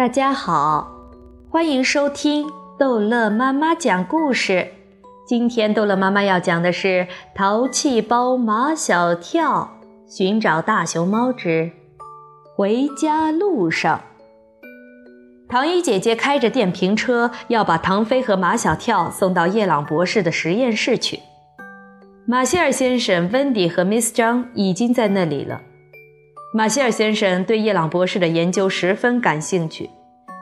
大家好，欢迎收听逗乐妈妈讲故事。今天逗乐妈妈要讲的是《淘气包马小跳寻找大熊猫之回家路上》。唐一姐姐开着电瓶车，要把唐飞和马小跳送到叶朗博士的实验室去。马歇尔先生、温迪和 Miss 张已经在那里了。马歇尔先生对叶朗博士的研究十分感兴趣。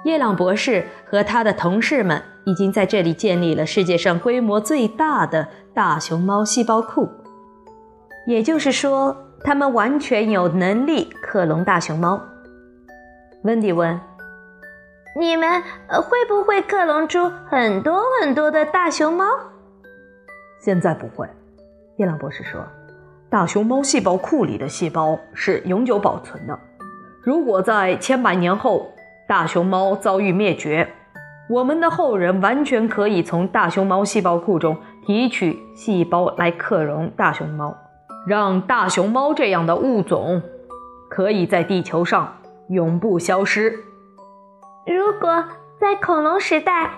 叶朗博士和他的同事们已经在这里建立了世界上规模最大的大熊猫细胞库，也就是说，他们完全有能力克隆大熊猫。温迪问：“你们会不会克隆出很多很多的大熊猫？”现在不会，叶朗博士说。大熊猫细胞库里的细胞是永久保存的。如果在千百年后大熊猫遭遇灭绝，我们的后人完全可以从大熊猫细胞库中提取细胞来克隆大熊猫，让大熊猫这样的物种可以在地球上永不消失。如果在恐龙时代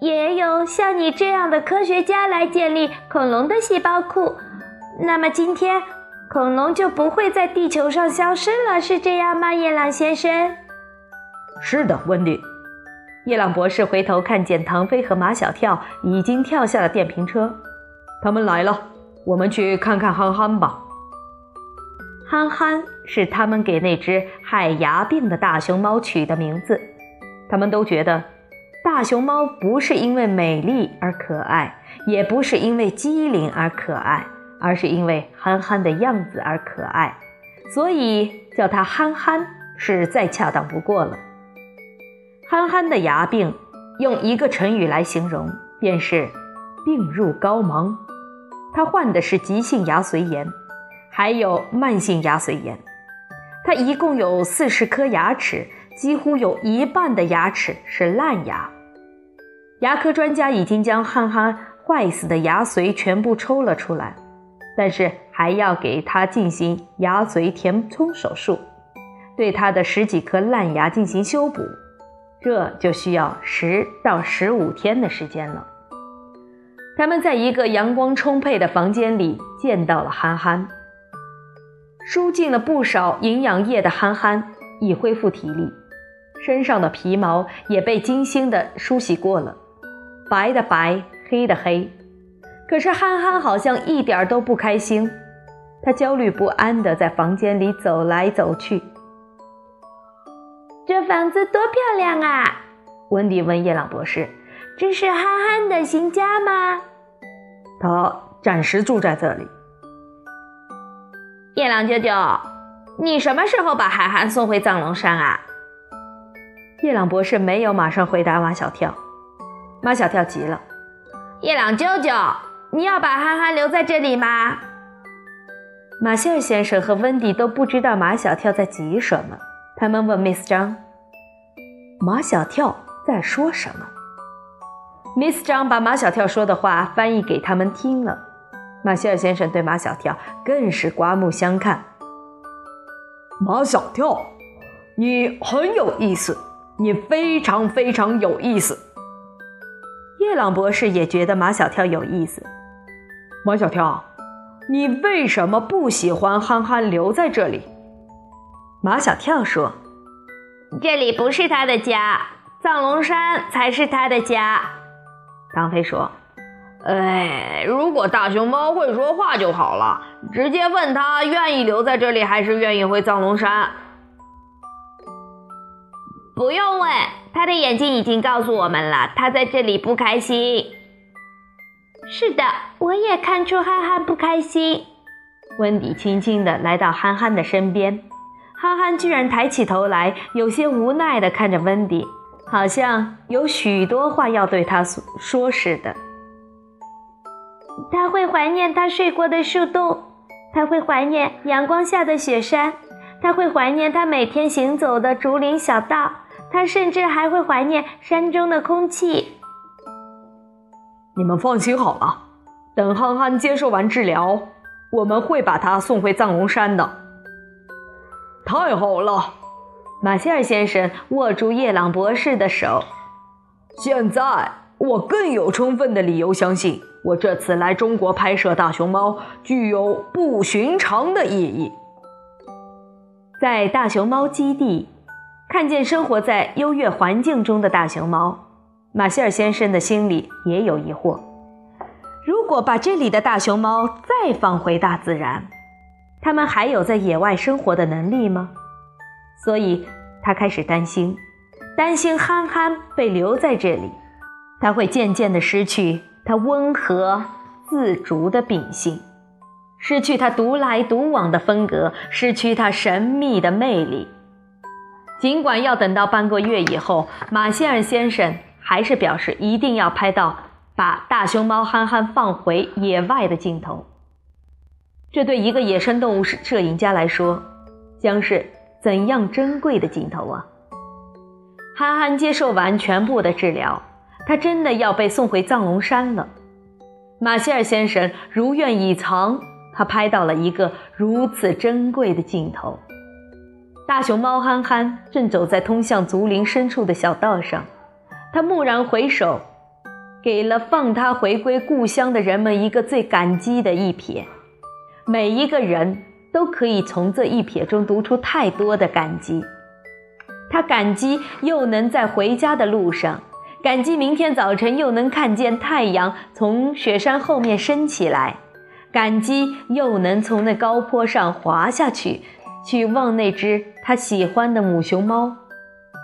也有像你这样的科学家来建立恐龙的细胞库。那么今天，恐龙就不会在地球上消失了，是这样吗，夜朗先生？是的，温迪。夜朗博士回头看见唐飞和马小跳已经跳下了电瓶车，他们来了，我们去看看憨憨吧。憨憨是他们给那只害牙病的大熊猫取的名字，他们都觉得大熊猫不是因为美丽而可爱，也不是因为机灵而可爱。而是因为憨憨的样子而可爱，所以叫他憨憨是再恰当不过了。憨憨的牙病，用一个成语来形容，便是病入膏肓。他患的是急性牙髓炎，还有慢性牙髓炎。他一共有四十颗牙齿，几乎有一半的牙齿是烂牙。牙科专家已经将憨憨坏死的牙髓全部抽了出来。但是还要给他进行牙髓填充手术，对他的十几颗烂牙进行修补，这就需要十到十五天的时间了。他们在一个阳光充沛的房间里见到了憨憨，输进了不少营养液的憨憨已恢复体力，身上的皮毛也被精心的梳洗过了，白的白，黑的黑。可是憨憨好像一点都不开心，他焦虑不安地在房间里走来走去。这房子多漂亮啊！温迪问叶朗博士：“这是憨憨的新家吗？”他暂时住在这里。叶朗舅舅，你什么时候把憨憨送回藏龙山啊？叶朗博士没有马上回答马小跳。马小跳急了：“叶朗舅舅！”你要把憨憨留在这里吗？马歇尔先生和温迪都不知道马小跳在急什么。他们问 Miss 张：“马小跳在说什么？”Miss 张把马小跳说的话翻译给他们听了。马歇尔先生对马小跳更是刮目相看。马小跳，你很有意思，你非常非常有意思。叶朗博士也觉得马小跳有意思。马小跳，你为什么不喜欢憨憨留在这里？马小跳说：“这里不是他的家，藏龙山才是他的家。”张飞说：“哎，如果大熊猫会说话就好了，直接问他愿意留在这里还是愿意回藏龙山。”不用问，他的眼睛已经告诉我们了，他在这里不开心。是的，我也看出憨憨不开心。温迪轻轻地来到憨憨的身边，憨憨居然抬起头来，有些无奈地看着温迪，好像有许多话要对他说似的。他会怀念他睡过的树洞，他会怀念阳光下的雪山，他会怀念他每天行走的竹林小道，他甚至还会怀念山中的空气。你们放心好了，等憨憨接受完治疗，我们会把他送回藏龙山的。太好了，马歇尔先生握住叶朗博士的手。现在我更有充分的理由相信，我这次来中国拍摄大熊猫具有不寻常的意义。在大熊猫基地，看见生活在优越环境中的大熊猫，马歇尔先生的心里也有疑惑：如果把这里的大熊猫再放回大自然，它们还有在野外生活的能力吗？所以，他开始担心，担心憨憨被留在这里，他会渐渐地失去他温和自主的秉性。失去他独来独往的风格，失去他神秘的魅力。尽管要等到半个月以后，马歇尔先生还是表示一定要拍到把大熊猫憨憨放回野外的镜头。这对一个野生动物摄影家来说，将是怎样珍贵的镜头啊！憨憨接受完全部的治疗，他真的要被送回藏龙山了。马歇尔先生如愿以偿。他拍到了一个如此珍贵的镜头：大熊猫憨憨正走在通向竹林深处的小道上，他蓦然回首，给了放他回归故乡的人们一个最感激的一瞥。每一个人都可以从这一瞥中读出太多的感激。他感激又能在回家的路上，感激明天早晨又能看见太阳从雪山后面升起来。感激又能从那高坡上滑下去，去望那只他喜欢的母熊猫，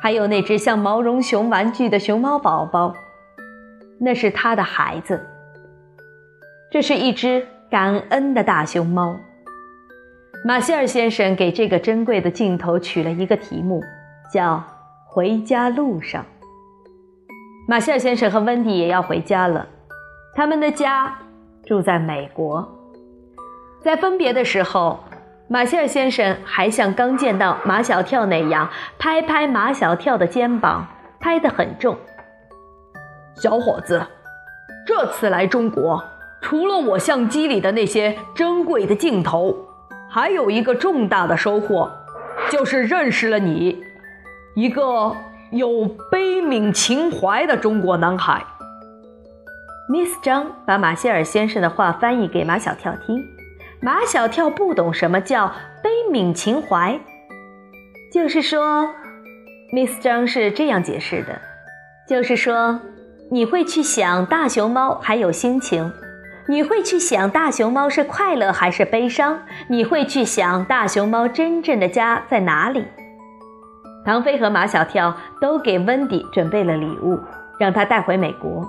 还有那只像毛绒熊玩具的熊猫宝宝，那是他的孩子。这是一只感恩的大熊猫。马歇尔先生给这个珍贵的镜头取了一个题目，叫《回家路上》。马歇尔先生和温迪也要回家了，他们的家住在美国。在分别的时候，马歇尔先生还像刚见到马小跳那样拍拍马小跳的肩膀，拍得很重。小伙子，这次来中国，除了我相机里的那些珍贵的镜头，还有一个重大的收获，就是认识了你，一个有悲悯情怀的中国男孩。Miss 张把马歇尔先生的话翻译给马小跳听。马小跳不懂什么叫悲悯情怀，就是说，Miss 张是这样解释的，就是说，你会去想大熊猫还有心情，你会去想大熊猫是快乐还是悲伤，你会去想大熊猫真正的家在哪里。唐飞和马小跳都给温迪准备了礼物，让他带回美国。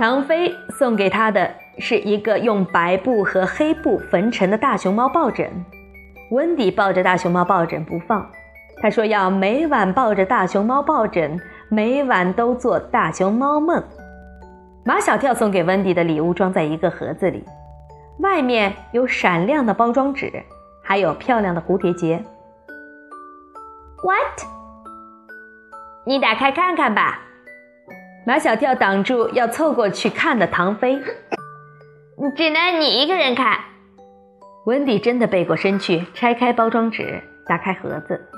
唐飞送给他的。是一个用白布和黑布缝成的大熊猫抱枕。温迪抱着大熊猫抱枕不放，他说要每晚抱着大熊猫抱枕，每晚都做大熊猫梦。马小跳送给温迪的礼物装在一个盒子里，外面有闪亮的包装纸，还有漂亮的蝴蝶结。What？你打开看看吧。马小跳挡住要凑过去看的唐飞。只能你一个人看。温迪真的背过身去，拆开包装纸，打开盒子。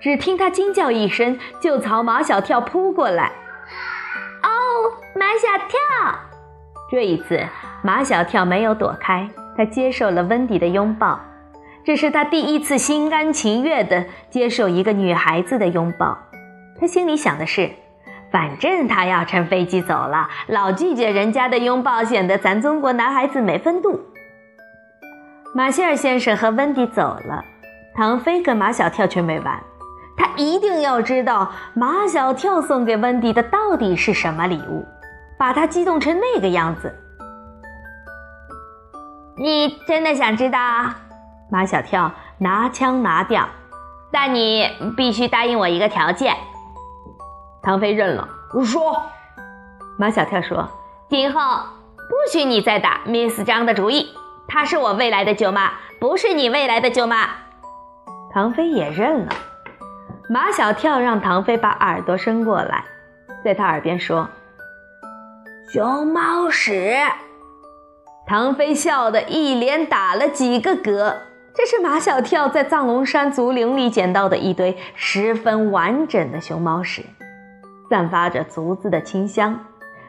只听他惊叫一声，就朝马小跳扑过来。哦，马小跳！这一次，马小跳没有躲开，他接受了温迪的拥抱。这是他第一次心甘情愿地接受一个女孩子的拥抱。他心里想的是。反正他要乘飞机走了，老拒绝人家的拥抱，显得咱中国男孩子没风度。马歇尔先生和温迪走了，唐飞跟马小跳却没完，他一定要知道马小跳送给温迪的到底是什么礼物，把他激动成那个样子。你真的想知道？马小跳拿腔拿调，但你必须答应我一个条件。唐飞认了，说：“马小跳说，今后不许你再打 Miss 张的主意，她是我未来的舅妈，不是你未来的舅妈。”唐飞也认了。马小跳让唐飞把耳朵伸过来，在他耳边说：“熊猫屎。”唐飞笑得一连打了几个嗝，这是马小跳在藏龙山竹林里捡到的一堆十分完整的熊猫屎，散发着竹子的清香，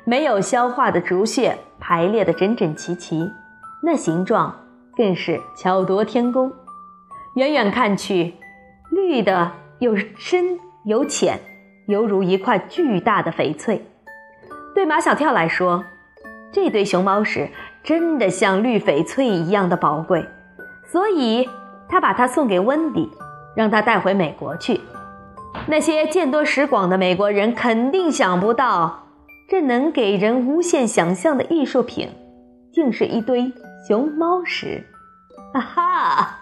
没有消化的竹屑排列的整整齐齐，那形状更是巧夺天工。远远看去，绿的有深有浅，犹如一块巨大的翡翠。对马小跳来说，这堆熊猫屎真的像绿翡翠一样的宝贵。所以，他把它送给温迪，让他带回美国去。那些见多识广的美国人肯定想不到，这能给人无限想象的艺术品，竟是一堆熊猫屎。哈哈！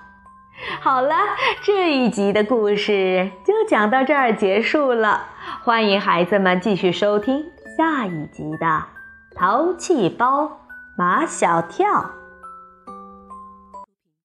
好了，这一集的故事就讲到这儿结束了。欢迎孩子们继续收听下一集的《淘气包马小跳》。